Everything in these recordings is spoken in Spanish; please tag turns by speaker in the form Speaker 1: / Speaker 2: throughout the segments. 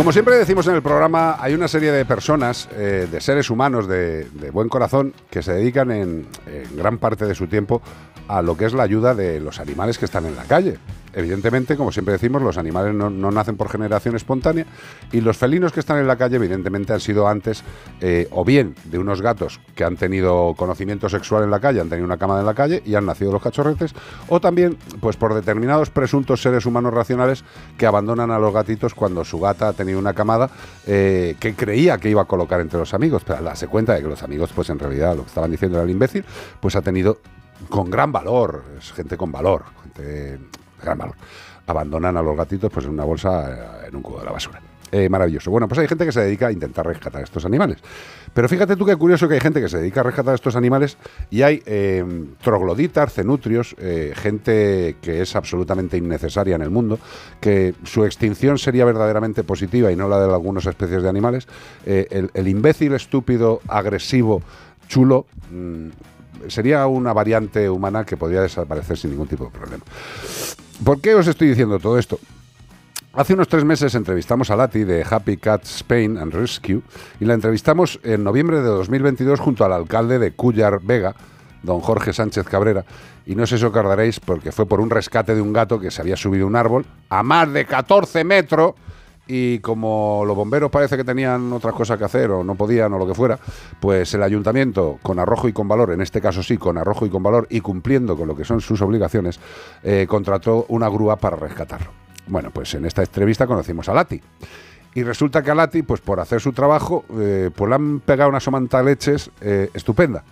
Speaker 1: Como siempre decimos en el programa, hay una serie de personas, eh, de seres humanos de, buen corazón, que se dedican en gran parte de su tiempo a lo que es la ayuda de los animales que están en la calle evidentemente, como siempre decimos, los animales no, nacen por generación espontánea y los felinos que están en la calle, evidentemente, han sido antes eh, o bien de unos gatos que han tenido conocimiento sexual en la calle, han tenido una cama en la calle y han nacido los cachorretes, o también, pues por determinados presuntos seres humanos racionales que abandonan a los gatitos cuando su gata ha tenido una camada eh, que creía que iba a colocar entre los amigos, pero al darse cuenta de que los amigos, pues en realidad lo que estaban diciendo era el imbécil, pues ha tenido con gran valor, es gente con valor, gente gran valor. Abandonan a los gatitos pues en una bolsa eh, en un cubo de la basura. Eh, maravilloso. Bueno, pues hay gente que se dedica a intentar rescatar estos animales. Pero fíjate tú qué curioso que hay gente que se dedica a rescatar estos animales y hay eh, trogloditas, cenutrios, gente que es absolutamente innecesaria en el mundo, que su extinción sería verdaderamente positiva y no la de algunas especies de animales. El, imbécil, estúpido, agresivo, chulo, mm, sería una variante humana que podría desaparecer sin ningún tipo de problema. ¿Por qué os estoy diciendo todo esto? Hace unos tres meses entrevistamos a Lati de Happy Cat Spain and Rescue y la entrevistamos en noviembre de 2022 junto al alcalde de Cuyar Vega, don Jorge Sánchez Cabrera. Y no sé si os acordaréis porque fue por un rescate de un gato que se había subido un árbol a más de 14 metros y como los bomberos parece que tenían otras cosas que hacer o no podían o lo que fuera, pues el ayuntamiento con arrojo y con valor, en este caso sí, con arrojo y con valor y cumpliendo con lo que son sus obligaciones, eh, contrató una grúa para rescatarlo. Bueno, pues en esta entrevista conocimos a Lati. Y resulta que a Lati, pues por hacer su trabajo, eh, pues le han pegado una somanta leches eh, estupenda.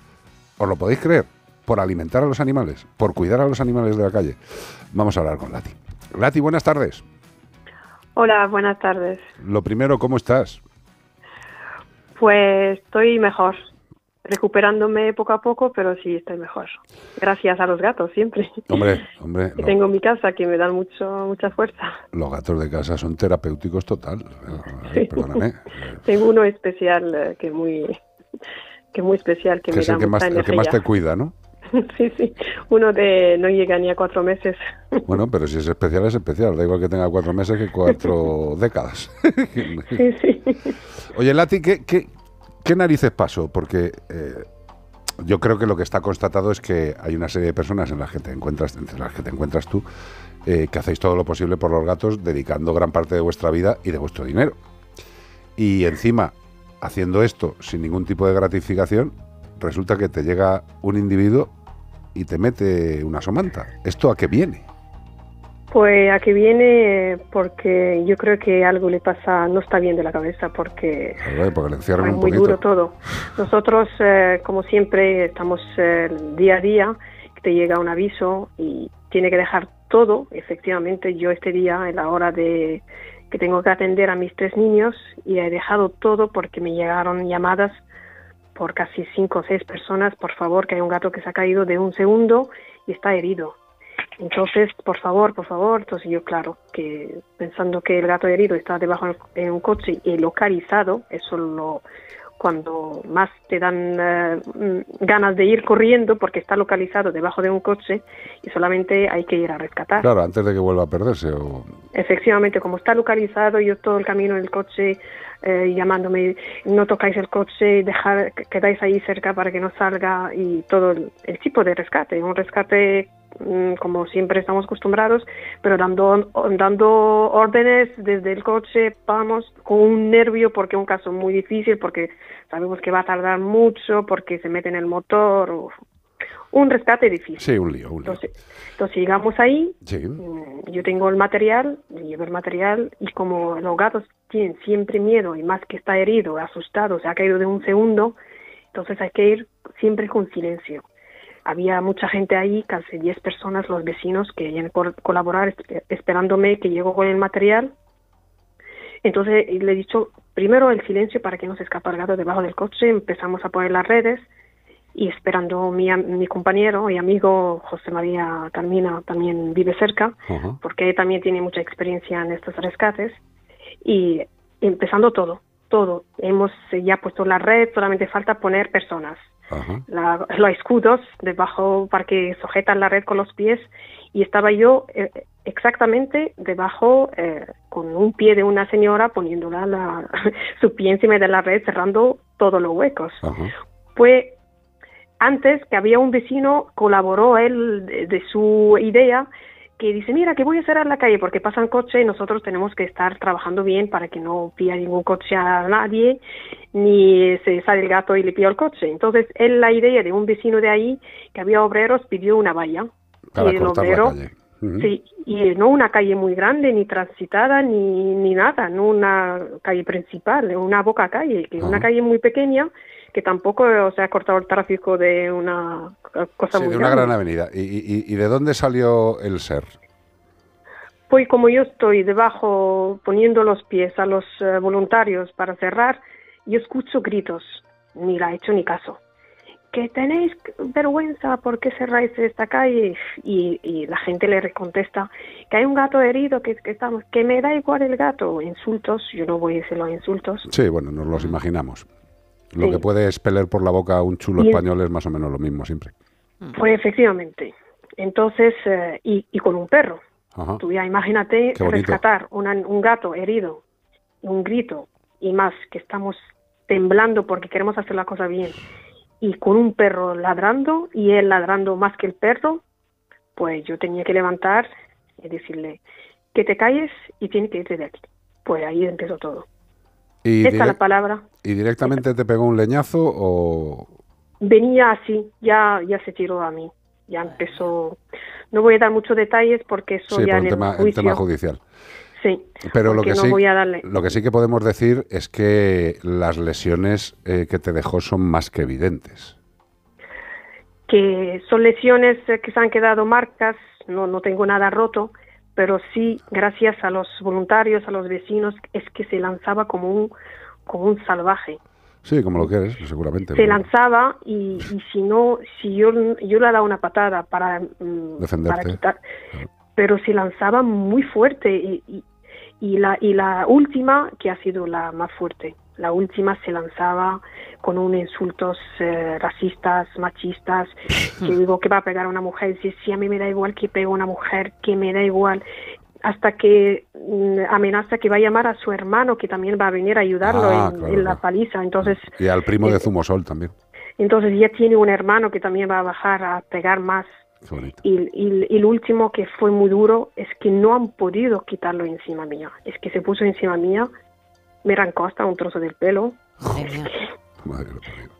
Speaker 1: ¿Os lo podéis creer? Por alimentar a los animales, por cuidar a los animales de la calle. Vamos a hablar con Lati. Lati, buenas tardes.
Speaker 2: Hola, buenas tardes.
Speaker 1: Lo primero, ¿cómo estás?
Speaker 2: Pues estoy mejor, recuperándome poco a poco, pero sí estoy mejor. Gracias a los gatos siempre.
Speaker 1: Hombre, hombre.
Speaker 2: Tengo mi casa que me dan mucho mucha fuerza.
Speaker 1: Los gatos de casa son terapéuticos total. Sí. Perdóname.
Speaker 2: tengo uno especial eh, que muy que muy especial que, me da
Speaker 1: que más, el que más te cuida, ¿no?
Speaker 2: Sí, sí, uno de no llega ni a cuatro meses.
Speaker 1: Bueno, pero si es especial, es especial. Da igual que tenga cuatro meses que cuatro décadas.
Speaker 2: Sí, sí.
Speaker 1: Oye, Lati, ¿qué, qué, narices pasó? Porque eh, yo creo que lo que está constatado es que hay una serie de personas en las que te encuentras, entre las que te encuentras tú, eh, que hacéis todo lo posible por los gatos, dedicando gran parte de vuestra vida y de vuestro dinero. Y encima, haciendo esto sin ningún tipo de gratificación, resulta que te llega un individuo y te mete una somanta. ¿Esto a qué viene?
Speaker 2: Pues a qué viene porque yo creo que algo le pasa, no está bien de la cabeza porque,
Speaker 1: porque le es
Speaker 2: muy duro todo. Nosotros, eh, como siempre, estamos eh, día a día, te llega un aviso y tiene que dejar todo. Efectivamente, yo este día, en la hora de que tengo que atender a mis tres niños, y he dejado todo porque me llegaron llamadas por casi cinco o seis personas, por favor, que hay un gato que se ha caído de un segundo y está herido. Entonces, por favor, por favor, entonces yo, claro, que pensando que el gato herido está debajo de un coche y localizado, eso lo, cuando más te dan eh, ganas de ir corriendo porque está localizado debajo de un coche y solamente hay que ir a rescatar.
Speaker 1: Claro, antes de que vuelva a perderse. O...
Speaker 2: Efectivamente, como está localizado, yo todo el camino en el coche eh, llamándome, no tocáis el coche, dejar, quedáis ahí cerca para que no salga y todo el, tipo de rescate, un rescate mm, como siempre estamos acostumbrados, pero dando, dando órdenes desde el coche, vamos, con un nervio porque es un caso muy difícil, porque sabemos que va a tardar mucho, porque se mete en el motor, un rescate difícil.
Speaker 1: Sí, un lío,
Speaker 2: Entonces, entonces llegamos ahí, mm, yo tengo el material, llevo el material y como los gatos tienen siempre miedo y más que está herido, asustado, se ha caído de un segundo, entonces hay que ir siempre con silencio. Había mucha gente ahí, casi 10 personas, los vecinos que por colaborar esperándome que llego con el material. Entonces le he dicho primero el silencio para que no se escape el gato debajo del coche, empezamos a poner las redes y esperando mi, mi compañero y amigo José María Carmina también vive cerca, porque también tiene mucha experiencia en estos rescates, y empezando todo, todo. Hemos ya puesto la red, solamente falta poner personas. los escudos debajo para que sujetan la red con los pies y estaba yo eh, exactamente debajo eh, con un pie de una señora poniéndola la, su pie encima de la red cerrando todos los huecos. Pues antes que había un vecino colaboró él de su idea que dice, mira, que voy a cerrar la calle porque pasan coches y nosotros tenemos que estar trabajando bien para que no pilla ningún coche a nadie, ni se sale el gato y le pilla el coche. Entonces, él la idea de un vecino de ahí, que había obreros, pidió una valla.
Speaker 1: Para y el obrero,
Speaker 2: Sí, y no una calle muy grande, ni transitada, ni, ni nada, no una calle principal, una boca calle, que es una calle muy pequeña, que tampoco se ha cortado el tráfico de una cosa sí,
Speaker 1: de una gran avenida. ¿Y, de dónde salió el ser?
Speaker 2: Pues como yo estoy debajo poniendo los pies a los eh, voluntarios para cerrar, yo escucho gritos, ni la he hecho ni caso. Que tenéis vergüenza, ¿por qué cerráis esta calle? Y, la gente le contesta que hay un gato herido, que, que, estamos, que me da igual el gato. Insultos, yo no voy a decir los insultos.
Speaker 1: Sí, bueno, nos los imaginamos. Lo que puede expeler por la boca un chulo español es más o menos lo mismo siempre.
Speaker 2: Pues efectivamente. Entonces, eh, y, con un perro. Tú ya imagínate rescatar un gato herido, un grito y más que estamos temblando porque queremos hacer la cosa bien y con un perro ladrando y él ladrando más que el perro, pues yo tenía que levantar y decirle que te calles y tienes que irte de aquí. Pues ahí empezó todo.
Speaker 1: Y
Speaker 2: Esta la palabra.
Speaker 1: ¿Y directamente te pegó un leñazo o...?
Speaker 2: Venía así, ya, ya se tiró a mí. Ya empezó... No voy a dar muchos detalles porque eso ya
Speaker 1: en el tema, tema judicial.
Speaker 2: Sí,
Speaker 1: pero lo que, sí, lo que sí que podemos decir es que las lesiones eh, que te dejó son más que evidentes.
Speaker 2: Que son lesiones eh, que se han quedado marcas, no, no tengo nada roto, pero sí, gracias a los voluntarios, a los vecinos, es que se lanzaba como un, como un salvaje.
Speaker 1: Sí, como lo que eres, seguramente.
Speaker 2: Se lanzaba y, si no, si yo, yo le daba una patada para, mm,
Speaker 1: Defenderte.
Speaker 2: quitar, pero se lanzaba muy fuerte y, y, la, y la última, que ha sido la más fuerte, la última se lanzaba con unos insultos eh, racistas, machistas, que digo que va a pegar a una mujer, dice, sí, a mí me da igual que pegue a una mujer, que me da igual, hasta que mm, amenaza que va a llamar a su hermano, que también va a venir a ayudarlo ah, en, la paliza. Entonces,
Speaker 1: y al primo de Zumosol también.
Speaker 2: Entonces ya tiene un hermano que también va a bajar a pegar más. Y, y, el último que fue muy duro es que no han podido quitarlo encima mía. Es que se puso encima mía me arrancó hasta un trozo del pelo.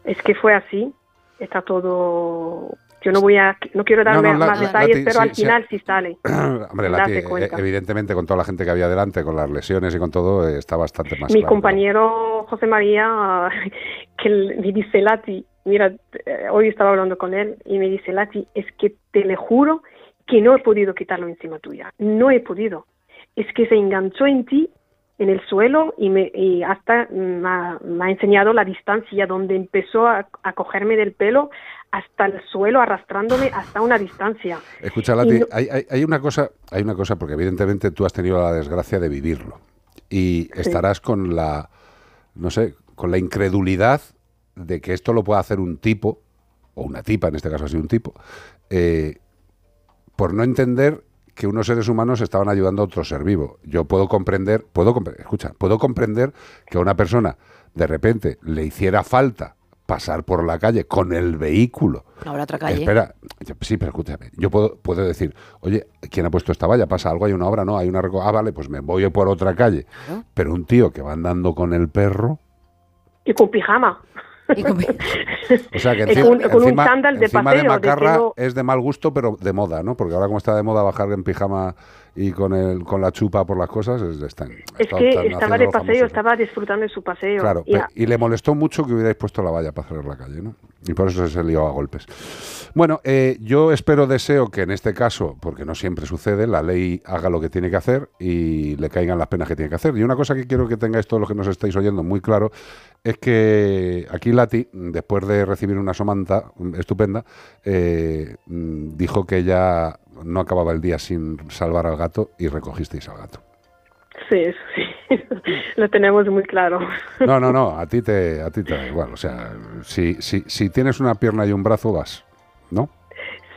Speaker 2: Es que, fue así, está todo yo no voy a no quiero darme más detalles pero al final sí, sale.
Speaker 1: Hombre eh, evidentemente con toda la gente que había delante con las lesiones y con todo eh, está bastante más
Speaker 2: mi compañero José María que me dice Lati mira eh, hoy estaba hablando con él y me dice Lati es que te le juro que no he podido quitarlo encima tuya no he podido. Es que se enganchó en ti en el suelo y, me, y hasta me ha, enseñado la distancia donde empezó a, cogerme del pelo hasta el suelo arrastrándome hasta una distancia.
Speaker 1: Escucha, Lati, hay, hay, una cosa, hay una cosa porque evidentemente tú has tenido la desgracia de vivirlo y estarás con la, no sé, con la incredulidad de que esto lo pueda hacer un tipo o una tipa, en este caso así un tipo, eh, por no entender que unos seres humanos estaban ayudando a otro ser vivo. Yo puedo comprender, puedo escucha, puedo comprender que a una persona de repente le hiciera falta pasar por la calle con el vehículo.
Speaker 3: Ahora otra calle.
Speaker 1: Espera, sí, pero escúchame. Yo puedo, puedo decir, oye, ¿quién ha puesto esta valla? ¿Pasa algo? ¿Hay una obra? No, hay una... Ah, vale, pues me voy por otra calle. Pero un tío que va andando con el perro...
Speaker 2: Y con pijama.
Speaker 1: o sea que encima, con, un chándal de paseo. de macarra es de mal gusto, pero de moda, ¿no? Porque ahora como está de moda bajar en pijama y con el con la chupa por las cosas, es,
Speaker 2: están, es que estaba de paseo, estaba disfrutando de su paseo.
Speaker 1: Claro, y, le molestó mucho que hubierais puesto la valla para cerrar la calle, ¿no? Y por eso se lió a golpes. Bueno, eh, yo espero, deseo que en este caso, porque no siempre sucede, la ley haga lo que tiene que hacer y le caigan las penas que tiene que hacer. Y una cosa que quiero que tengáis todos los que nos estáis oyendo muy claro es que aquí Lati, después de recibir una somanta estupenda, eh, dijo que ella no acababa el día sin salvar al gato y recogisteis al gato.
Speaker 2: Sí, sí. lo tenemos muy claro.
Speaker 1: No, no, no, a ti te, a ti te da igual. O sea, si, si, si tienes una pierna y un brazo, vas, ¿no?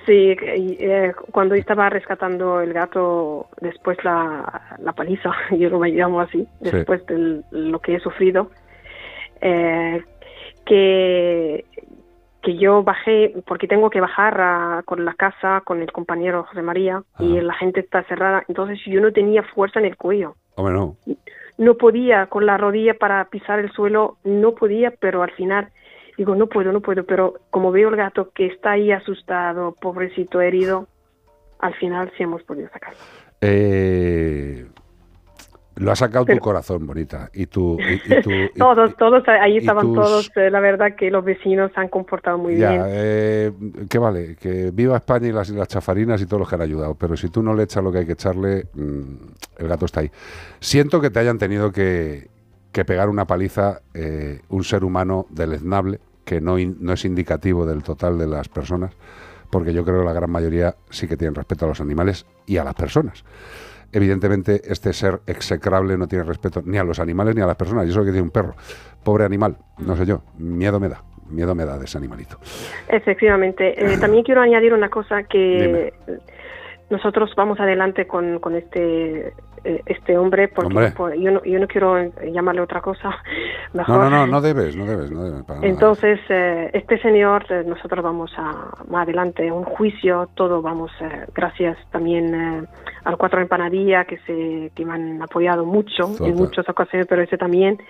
Speaker 2: Sí, eh, cuando estaba rescatando el gato después la, la paliza, yo lo llamo así, después de lo que he sufrido, eh, que, que yo bajé, porque tengo que bajar con la casa con el compañero José María y la gente está cerrada, entonces yo no tenía fuerza en el cuello.
Speaker 1: Hombre, no.
Speaker 2: No podía, con la rodilla para pisar el suelo, no podía, pero al final digo, no puedo, no puedo, pero como veo el gato que está ahí asustado, pobrecito, herido, al final sí hemos podido sacarlo.
Speaker 1: Eh, lo ha sacado tu corazón, bonita. Y tú.
Speaker 2: todos, todos, ahí estaban todos. Eh, la verdad que los vecinos se han comportado muy bien.
Speaker 1: Eh, ¿Qué vale? Que viva España y las, las chafarinas y todos los que han ayudado. Pero si tú no le echas lo que hay que echarle, mm, el gato está ahí. Siento que te hayan tenido que, pegar una paliza eh, un ser humano deleznable, que no, no es indicativo del total de las personas, porque yo creo que la gran mayoría sí que tienen respeto a los animales y a las personas evidentemente este ser execrable no tiene respeto ni a los animales ni a las personas. Y eso es lo que dice un perro. Pobre animal, no sé yo, miedo me da. Miedo me da de ese animalito.
Speaker 2: Efectivamente. Eh, también quiero añadir una cosa que nosotros vamos adelante con, con este este hombre porque yo, no, yo no quiero llamarle otra cosa
Speaker 1: mejor. no no no no debes no debes, no debes
Speaker 2: entonces eh, este señor eh, nosotros vamos a más adelante un juicio todo vamos gracias también al cuatro empanadilla que se que me han apoyado mucho en muchas ocasiones pero ese también.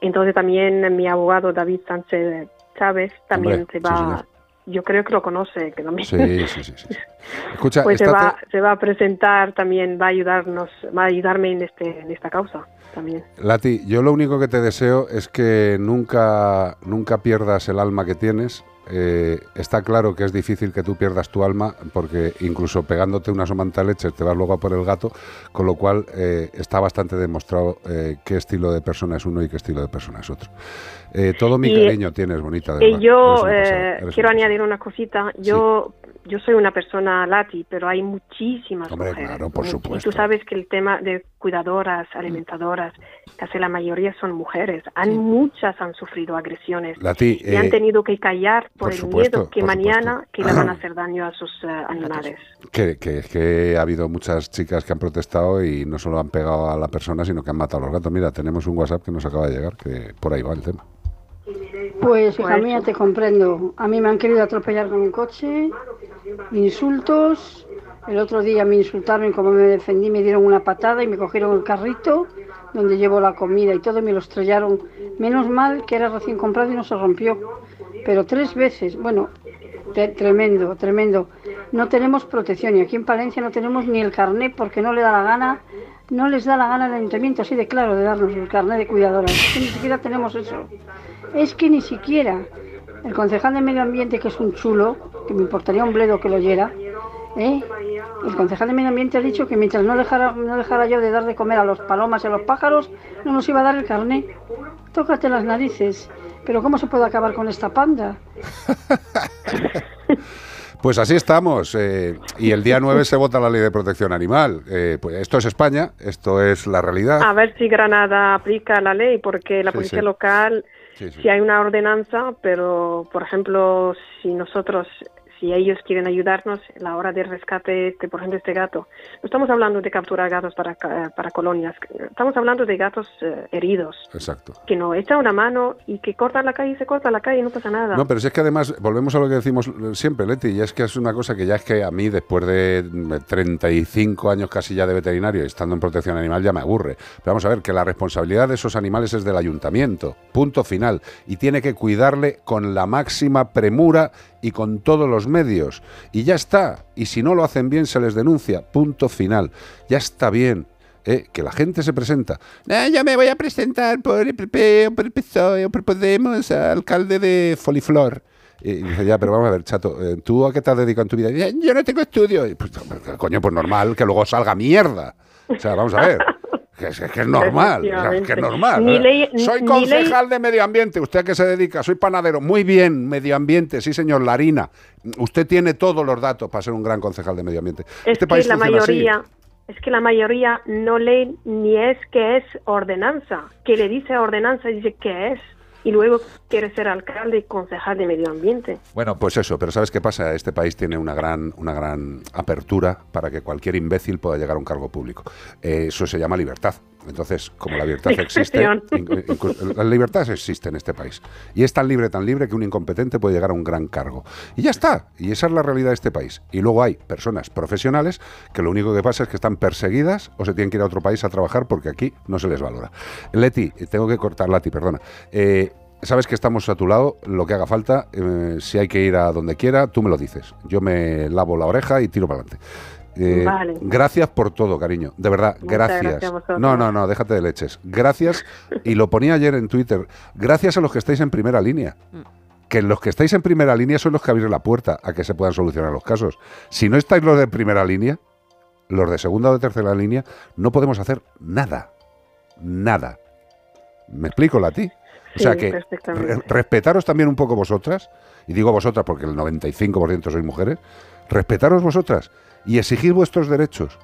Speaker 2: Entonces también mi abogado David Sánchez Chávez también se va yo creo que lo conoce, que también.
Speaker 1: Sí, sí, sí. Escucha,
Speaker 2: pues se va, se va a presentar también, va a ayudarnos, va a ayudarme en este, en esta causa también.
Speaker 1: Lati, yo lo único que te deseo es que nunca, nunca pierdas el alma que tienes eh, está claro que es difícil que tú pierdas tu alma porque incluso pegándote una somanta leche te vas luego a por el gato, con lo cual eh, está bastante demostrado eh, qué estilo de persona es uno y qué estilo de persona es otro. todo mi cariño tienes, bonita.
Speaker 2: Y yo quiero añadir una cosita. Yo yo soy una persona lati, pero hay muchísimas
Speaker 1: Hombre,
Speaker 2: mujeres.
Speaker 1: Claro, por supuesto.
Speaker 2: Y tú sabes que el tema de cuidadoras, alimentadoras, casi la mayoría son mujeres. Han, Muchas han sufrido agresiones y han tenido que callar por, el miedo que mañana que le van a hacer daño a sus uh, animales.
Speaker 1: Que, que, que ha habido muchas chicas que han protestado y no solo han pegado a la persona, sino que han matado a los gatos. Mira, tenemos un WhatsApp que nos acaba de llegar, que por ahí va el tema.
Speaker 3: Pues hija mía, te comprendo. A mí me han querido atropellar con un coche, insultos. El otro día me insultaron y como me defendí me dieron una patada y me cogieron el carrito donde llevo la comida y todo me lo estrellaron. Menos mal que era recién comprado y no se rompió. Pero tres veces, bueno, tremendo, tremendo. No tenemos protección y aquí en Palencia no tenemos ni el carnet porque no le da la gana, no les da la gana al ayuntamiento así de claro de darnos el carnet de cuidadora. ni siquiera tenemos eso. Es que ni siquiera el concejal de Medio Ambiente, que es un chulo, que me importaría un bledo que lo oyera, ¿eh? el concejal de Medio Ambiente ha dicho que mientras no dejara, no dejara yo de dar de comer a los palomas y a los pájaros, no nos iba a dar el carné. Tócate las narices. Pero ¿cómo se puede acabar con esta panda?
Speaker 1: Pues así estamos. Eh, y el día 9 se vota la ley de protección animal. Eh, pues esto es España, esto es la realidad.
Speaker 2: A ver si Granada aplica la ley, porque la policía local si hay una ordenanza, pero por ejemplo, si nosotros si ellos quieren ayudarnos a la hora de rescate, este, por ejemplo, este gato. No estamos hablando de capturar gatos para, para colonias, estamos hablando de gatos eh, heridos.
Speaker 1: Exacto.
Speaker 2: Que no echa una mano y que corta la calle y se corta la calle y no pasa nada.
Speaker 1: No, pero es que además, volvemos a lo que decimos siempre, Leti, y es que es una cosa que ya es que a mí, después de 35 años casi ya de veterinario, estando en protección animal, ya me aburre. Pero vamos a ver, que la responsabilidad de esos animales es del ayuntamiento, punto final, y tiene que cuidarle con la máxima premura y con todos los medios. Y ya está. Y si no lo hacen bien, se les denuncia. Punto final. Ya está bien. ¿eh? que la gente se presenta. Ah, ya me voy a presentar por el PP por el PSOE o por Podemos, alcalde de Foliflor. Y dice, ya, pero vamos a ver, chato, eh, ¿tú a qué te has dedicado en tu vida? yo no tengo estudio. Pues, coño, pues normal, que luego salga mierda. O sea, vamos a ver. Que es, que es normal, que es normal. soy concejal de medio ambiente, ¿usted a qué se dedica? Soy panadero. Muy bien, medio ambiente, sí señor, Larina. Usted tiene todos los datos para ser un gran concejal de medio ambiente.
Speaker 2: Es este país que la mayoría, es que la mayoría no lee ni es que es ordenanza, que le dice ordenanza dice que es y luego quiere ser alcalde y concejal de medio ambiente.
Speaker 1: Bueno, pues eso, pero ¿sabes qué pasa? Este país tiene una gran, una gran apertura para que cualquier imbécil pueda llegar a un cargo público. Eh, eso se llama libertad. Entonces, como la libertad existe, la libertad existe en este país. Y es tan libre, tan libre que un incompetente puede llegar a un gran cargo. Y ya está. Y esa es la realidad de este país. Y luego hay personas profesionales que lo único que pasa es que están perseguidas o se tienen que ir a otro país a trabajar porque aquí no se les valora. Leti, tengo que cortar, Lati, perdona. Eh, sabes que estamos a tu lado, lo que haga falta, eh, si hay que ir a donde quiera, tú me lo dices. Yo me lavo la oreja y tiro para adelante. Eh, gracias por todo, cariño. De verdad, gracias. no, no, no, déjate de leches. Gracias. y lo ponía ayer en Twitter. Gracias a los que estáis en primera línea. Que los que estáis en primera línea son los que abrís la puerta a que se puedan solucionar los casos. Si no estáis los de primera línea, los de segunda o de tercera línea, no podemos hacer nada. Nada. ¿Me explico, Lati? O sea que respetaros también un poco vosotras, y digo vosotras porque el 95% sois mujeres, respetaros vosotras y exigir vuestros derechos.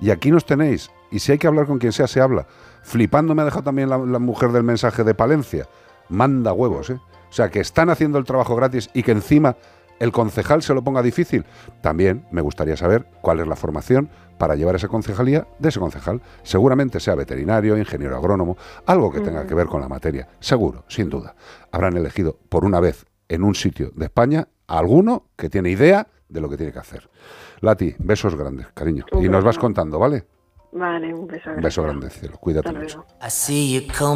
Speaker 1: Y aquí nos tenéis. Y si hay que hablar con quien sea, se habla. Flipando me ha dejado también la, mujer del mensaje de Palencia. Manda huevos, ¿eh? O sea, que están haciendo el trabajo gratis y que encima el concejal se lo ponga difícil. También me gustaría saber cuál es la formación para llevar esa concejalía de ese concejal. Seguramente sea veterinario, ingeniero agrónomo, algo que tenga que ver con la materia. Seguro, sin duda. Habrán elegido por una vez en un sitio de España a alguno que tiene idea de lo que tiene que hacer. Lati, besos grandes, cariño. y nos vas contando, ¿vale?
Speaker 2: Vale, un beso
Speaker 1: grande. Un beso grande, cielo. Cuídate mucho.